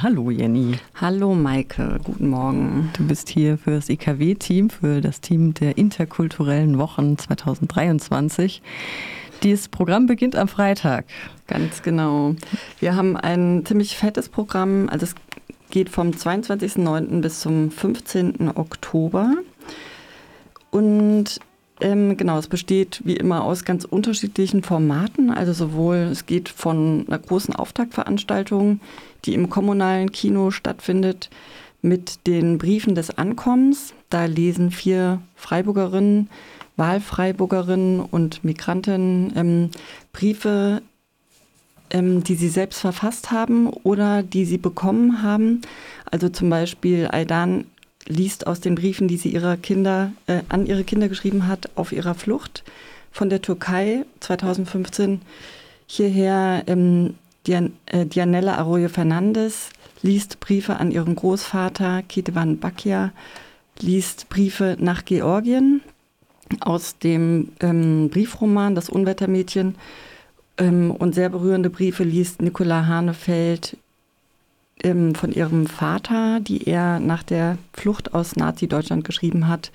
Hallo Jenny. Hallo Maike, guten Morgen. Du bist hier für das IKW-Team, für das Team der interkulturellen Wochen 2023. Dieses Programm beginnt am Freitag. Ganz genau. Wir haben ein ziemlich fettes Programm. Also es geht vom 22.09. bis zum 15. Oktober. Und ähm, genau, es besteht wie immer aus ganz unterschiedlichen Formaten. Also sowohl, es geht von einer großen Auftaktveranstaltung, die im kommunalen Kino stattfindet, mit den Briefen des Ankommens. Da lesen vier Freiburgerinnen, Wahlfreiburgerinnen und Migrantinnen ähm, Briefe, ähm, die sie selbst verfasst haben oder die sie bekommen haben. Also zum Beispiel Aidan liest aus den Briefen, die sie ihrer Kinder, äh, an ihre Kinder geschrieben hat, auf ihrer Flucht von der Türkei 2015 hierher. Ähm, Dian, äh, Dianella Arroyo Fernandes liest Briefe an ihren Großvater Ketevan Bakia, liest Briefe nach Georgien aus dem ähm, Briefroman Das Unwettermädchen ähm, und sehr berührende Briefe liest Nicola Hanefeld ähm, von ihrem Vater, die er nach der Flucht aus Nazi-Deutschland geschrieben hat,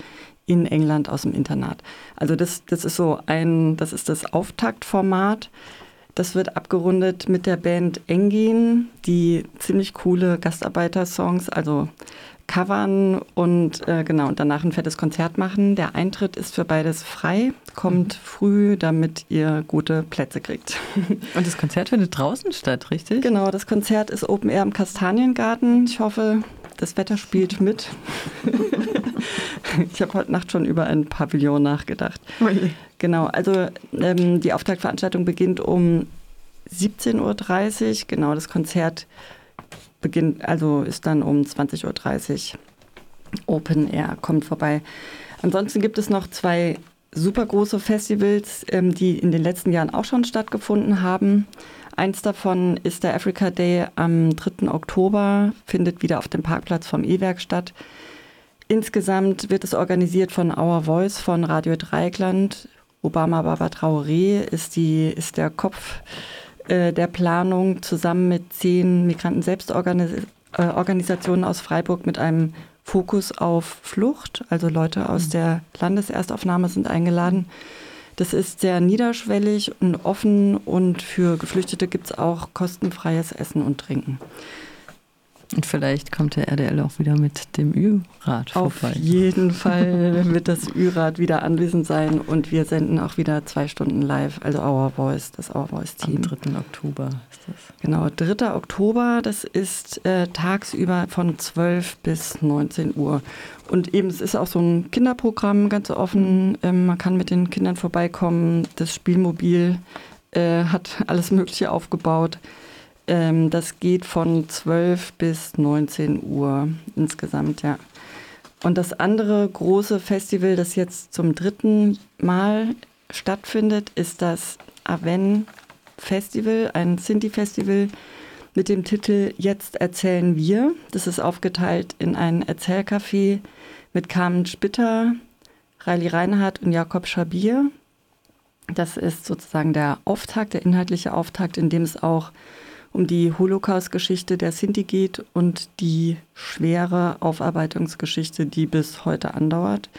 in England aus dem Internat. Also das, das ist so ein, das ist das Auftaktformat. Das wird abgerundet mit der Band Engin, die ziemlich coole Gastarbeiter-Songs, also covern und äh, genau und danach ein fettes Konzert machen. Der Eintritt ist für beides frei. Kommt früh, damit ihr gute Plätze kriegt. Und das Konzert findet draußen statt, richtig? Genau, das Konzert ist Open Air im Kastaniengarten. Ich hoffe, das Wetter spielt mit. ich habe heute Nacht schon über ein Pavillon nachgedacht. Okay. Genau, also ähm, die Auftaktveranstaltung beginnt um 17.30 Uhr. Genau, das Konzert beginnt, also ist dann um 20.30 Uhr Open Air, kommt vorbei. Ansonsten gibt es noch zwei super große Festivals, ähm, die in den letzten Jahren auch schon stattgefunden haben. Eins davon ist der Africa Day am 3. Oktober, findet wieder auf dem Parkplatz vom E-Werk statt. Insgesamt wird es organisiert von Our Voice von Radio Dreieckland. Obama Baba Traoré ist, die, ist der Kopf äh, der Planung zusammen mit zehn Migranten-Selbstorganisationen aus Freiburg mit einem Fokus auf Flucht. Also Leute aus mhm. der Landeserstaufnahme sind eingeladen. Das ist sehr niederschwellig und offen und für Geflüchtete gibt es auch kostenfreies Essen und Trinken. Und vielleicht kommt der RDL auch wieder mit dem Ü-Rad vorbei. Auf jeden Fall wird das Ü-Rad wieder anwesend sein und wir senden auch wieder zwei Stunden live, also Our Voice, das Our Voice Team. Am 3. Oktober ist das. Genau, 3. Oktober, das ist äh, tagsüber von 12 bis 19 Uhr. Und eben, es ist auch so ein Kinderprogramm, ganz offen. Ähm, man kann mit den Kindern vorbeikommen. Das Spielmobil äh, hat alles Mögliche aufgebaut. Ähm, das geht von 12 bis 19 Uhr insgesamt, ja. Und das andere große Festival, das jetzt zum dritten Mal stattfindet, ist das Aven Festival, ein Sinti-Festival mit dem Titel Jetzt erzählen wir. Das ist aufgeteilt in ein Erzählcafé mit Carmen Spitter, Riley Reinhardt und Jakob Schabir. Das ist sozusagen der Auftakt, der inhaltliche Auftakt, in dem es auch um die Holocaust-Geschichte der Sinti geht und die schwere Aufarbeitungsgeschichte, die bis heute andauert.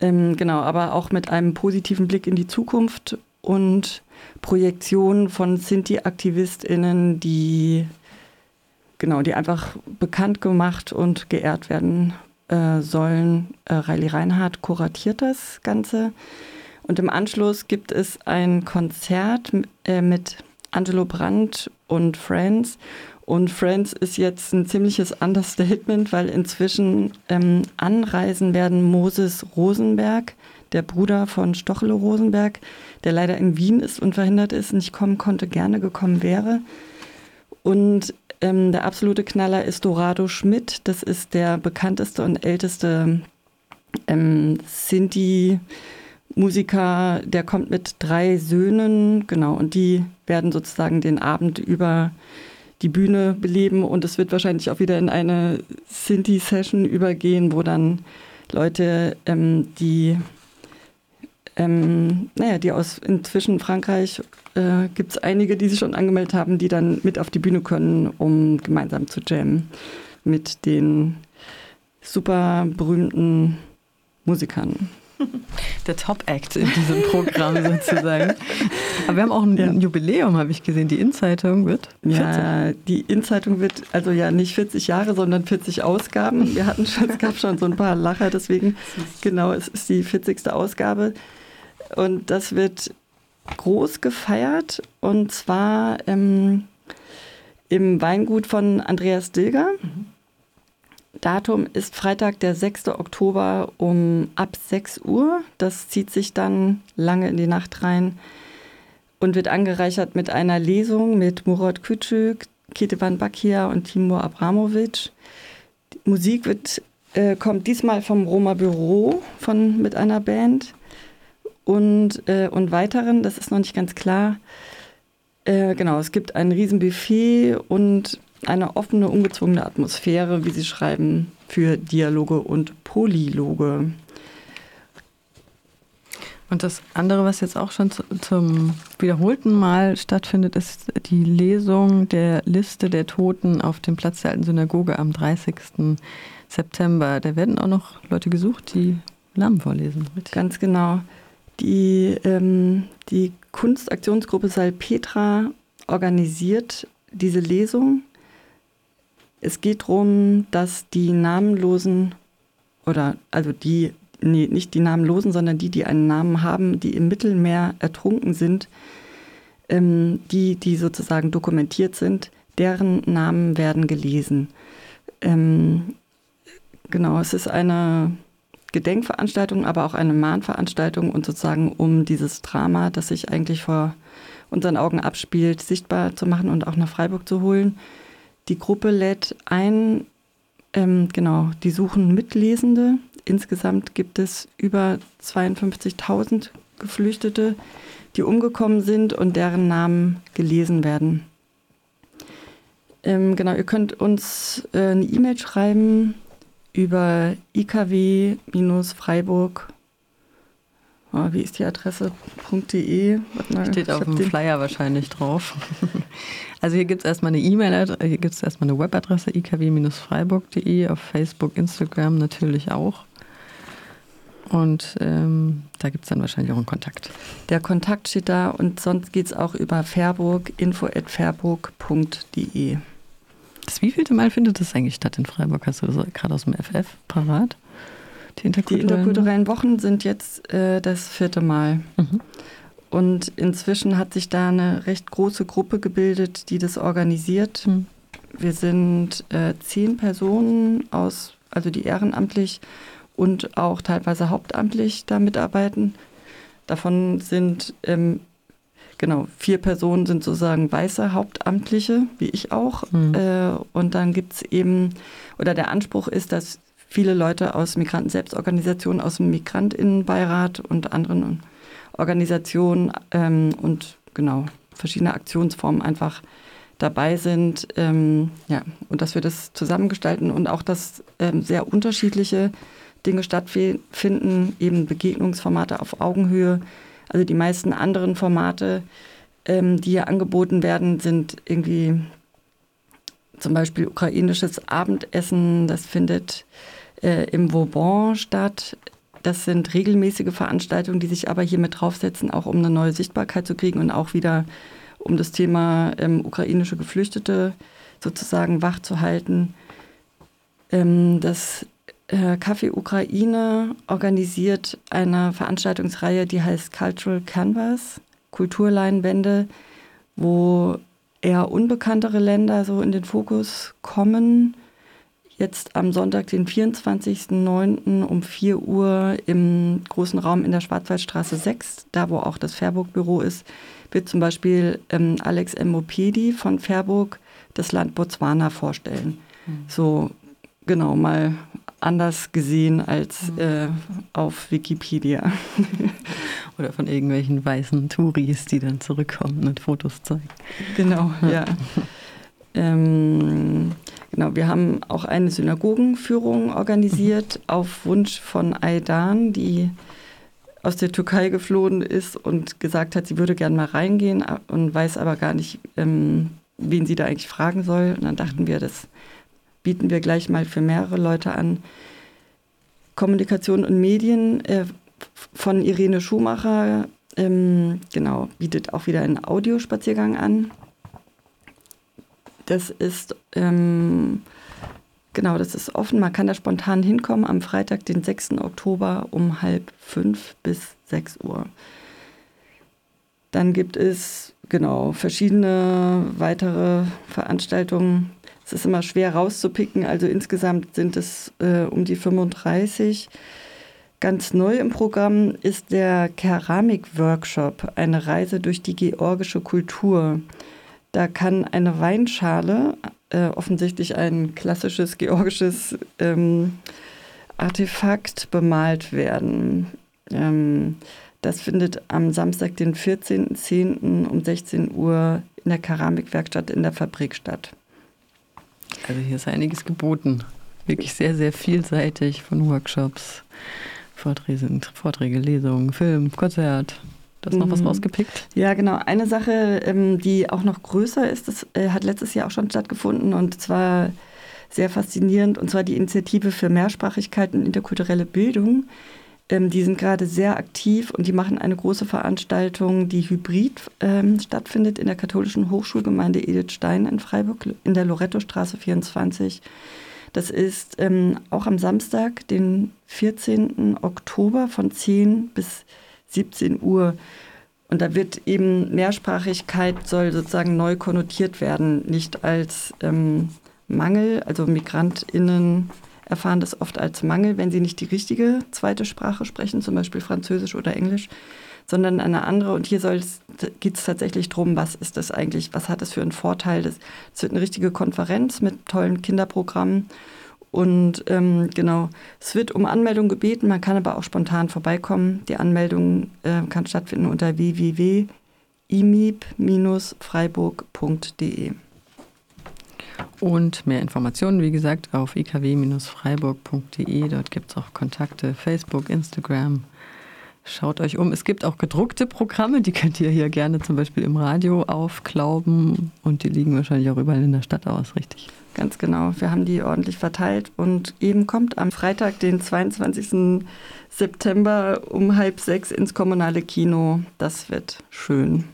Ähm, genau, aber auch mit einem positiven Blick in die Zukunft und Projektion von Sinti-AktivistInnen, die genau, die einfach bekannt gemacht und geehrt werden äh, sollen. Äh, Riley Reinhardt kuratiert das Ganze. Und im Anschluss gibt es ein Konzert äh, mit Angelo Brandt und Friends. Und Friends ist jetzt ein ziemliches Understatement, weil inzwischen ähm, anreisen werden Moses Rosenberg, der Bruder von Stochelo Rosenberg, der leider in Wien ist und verhindert ist, nicht kommen konnte, gerne gekommen wäre. Und ähm, der absolute Knaller ist Dorado Schmidt. Das ist der bekannteste und älteste ähm, Sinti- Musiker, der kommt mit drei Söhnen, genau, und die werden sozusagen den Abend über die Bühne beleben und es wird wahrscheinlich auch wieder in eine Sinti-Session übergehen, wo dann Leute, ähm, die ähm, naja, die aus inzwischen Frankreich äh, gibt es einige, die sich schon angemeldet haben, die dann mit auf die Bühne können, um gemeinsam zu jammen mit den super berühmten Musikern. Der Top-Act in diesem Programm sozusagen. Aber wir haben auch ein ja. Jubiläum, habe ich gesehen. Die In-Zeitung wird 40. Ja, die In-Zeitung wird also ja nicht 40 Jahre, sondern 40 Ausgaben. Wir hatten schon, es gab schon so ein paar Lacher, deswegen genau, es ist die 40. Ausgabe. Und das wird groß gefeiert und zwar ähm, im Weingut von Andreas Dilger. Mhm. Datum ist Freitag, der 6. Oktober um ab 6 Uhr. Das zieht sich dann lange in die Nacht rein und wird angereichert mit einer Lesung mit Murat Küçük, Ketevan Bakia und Timur Abramovic. Die Musik wird, äh, kommt diesmal vom Roma Büro von, mit einer Band und, äh, und weiteren, das ist noch nicht ganz klar. Äh, genau, es gibt ein Riesenbuffet und eine offene, ungezwungene Atmosphäre, wie Sie schreiben, für Dialoge und Polyloge. Und das andere, was jetzt auch schon zu, zum wiederholten Mal stattfindet, ist die Lesung der Liste der Toten auf dem Platz der Alten Synagoge am 30. September. Da werden auch noch Leute gesucht, die Namen vorlesen. Richtig? Ganz genau. Die, ähm, die Kunstaktionsgruppe Salpetra organisiert diese Lesung es geht darum, dass die Namenlosen oder also die, nee, nicht die Namenlosen, sondern die, die einen Namen haben, die im Mittelmeer ertrunken sind, ähm, die, die sozusagen dokumentiert sind, deren Namen werden gelesen. Ähm, genau, es ist eine Gedenkveranstaltung, aber auch eine Mahnveranstaltung und sozusagen um dieses Drama, das sich eigentlich vor unseren Augen abspielt, sichtbar zu machen und auch nach Freiburg zu holen. Die Gruppe lädt ein, ähm, genau, die suchen Mitlesende. Insgesamt gibt es über 52.000 Geflüchtete, die umgekommen sind und deren Namen gelesen werden. Ähm, genau, ihr könnt uns äh, eine E-Mail schreiben über ikw-freiburg. Oh, wie ist die Adresse.de? Steht auf dem Flyer wahrscheinlich drauf. Also hier gibt es erstmal eine E-Mail, hier gibt es erstmal eine Webadresse ikw-freiburg.de, auf Facebook, Instagram natürlich auch. Und ähm, da gibt es dann wahrscheinlich auch einen Kontakt. Der Kontakt steht da und sonst geht es auch über Fairburg, info.fairburg.de. Das wievielte Mal findet das eigentlich statt in Freiburg? Hast du das gerade aus dem FF parat? Die interkulturellen, Die interkulturellen Wochen sind jetzt äh, das vierte Mal. Mhm. Und inzwischen hat sich da eine recht große Gruppe gebildet, die das organisiert. Mhm. Wir sind äh, zehn Personen aus, also die ehrenamtlich und auch teilweise hauptamtlich da mitarbeiten. Davon sind ähm, genau vier Personen sind sozusagen weiße Hauptamtliche, wie ich auch. Mhm. Äh, und dann gibt es eben, oder der Anspruch ist, dass viele Leute aus Migranten-Selbstorganisationen, aus dem Migrantinnenbeirat und anderen Organisationen ähm, und genau verschiedene Aktionsformen einfach dabei sind. Ähm, ja, und dass wir das zusammengestalten und auch, dass ähm, sehr unterschiedliche Dinge stattfinden, eben Begegnungsformate auf Augenhöhe. Also die meisten anderen Formate, ähm, die hier angeboten werden, sind irgendwie zum Beispiel ukrainisches Abendessen, das findet äh, im Vauban statt. Das sind regelmäßige Veranstaltungen, die sich aber hier mit draufsetzen, auch um eine neue Sichtbarkeit zu kriegen und auch wieder um das Thema ähm, ukrainische Geflüchtete sozusagen wach zu halten. Ähm, das äh, Café Ukraine organisiert eine Veranstaltungsreihe, die heißt Cultural Canvas, Kulturleinwände, wo eher unbekanntere Länder so in den Fokus kommen jetzt am Sonntag, den 24.09. um 4 Uhr im großen Raum in der Schwarzwaldstraße 6, da wo auch das Fairburg-Büro ist, wird zum Beispiel ähm, Alex Mopedi von Fairburg das Land Botswana vorstellen. Mhm. So genau mal anders gesehen als mhm. äh, auf Wikipedia. Oder von irgendwelchen weißen Touris, die dann zurückkommen und Fotos zeigen. Genau, ja. ja. ähm, Genau, wir haben auch eine Synagogenführung organisiert mhm. auf Wunsch von Aidan, die aus der Türkei geflohen ist und gesagt hat, sie würde gerne mal reingehen und weiß aber gar nicht, ähm, wen sie da eigentlich fragen soll. Und dann dachten wir, das bieten wir gleich mal für mehrere Leute an. Kommunikation und Medien äh, von Irene Schumacher, ähm, genau, bietet auch wieder einen Audiospaziergang an. Das ist ähm, Genau, das ist offen. Man kann da spontan hinkommen am Freitag, den 6. Oktober um halb fünf bis sechs Uhr. Dann gibt es genau verschiedene weitere Veranstaltungen. Es ist immer schwer rauszupicken, also insgesamt sind es äh, um die 35. Ganz neu im Programm ist der Keramik-Workshop, eine Reise durch die georgische Kultur. Da kann eine Weinschale äh, offensichtlich ein klassisches georgisches ähm, Artefakt bemalt werden. Ähm, das findet am Samstag, den 14.10. um 16 Uhr in der Keramikwerkstatt in der Fabrik statt. Also hier ist einiges geboten. Wirklich sehr, sehr vielseitig von Workshops, Vorträge, Vorträge Lesungen, Film, Konzert. Du hast noch was mhm. rausgepickt? Ja, genau. Eine Sache, ähm, die auch noch größer ist, das äh, hat letztes Jahr auch schon stattgefunden und zwar sehr faszinierend, und zwar die Initiative für Mehrsprachigkeit und interkulturelle Bildung. Ähm, die sind gerade sehr aktiv und die machen eine große Veranstaltung, die hybrid ähm, stattfindet in der katholischen Hochschulgemeinde Edith Stein in Freiburg in der Loretto-Straße 24. Das ist auch am Samstag, den 14. Oktober von 10 bis 17 Uhr. Und da wird eben Mehrsprachigkeit soll sozusagen neu konnotiert werden, nicht als ähm, Mangel. Also MigrantInnen erfahren das oft als Mangel, wenn sie nicht die richtige zweite Sprache sprechen, zum Beispiel Französisch oder Englisch, sondern eine andere. Und hier geht es tatsächlich darum, was ist das eigentlich, was hat das für einen Vorteil. Es wird eine richtige Konferenz mit tollen Kinderprogrammen. Und ähm, genau, es wird um Anmeldung gebeten, man kann aber auch spontan vorbeikommen. Die Anmeldung äh, kann stattfinden unter www.imib-freiburg.de. Und mehr Informationen, wie gesagt, auf ikw-freiburg.de. Dort gibt es auch Kontakte, Facebook, Instagram. Schaut euch um. Es gibt auch gedruckte Programme, die könnt ihr hier gerne zum Beispiel im Radio aufklauben. Und die liegen wahrscheinlich auch überall in der Stadt aus, richtig? Ganz genau. Wir haben die ordentlich verteilt und eben kommt am Freitag, den 22. September um halb sechs ins kommunale Kino. Das wird schön.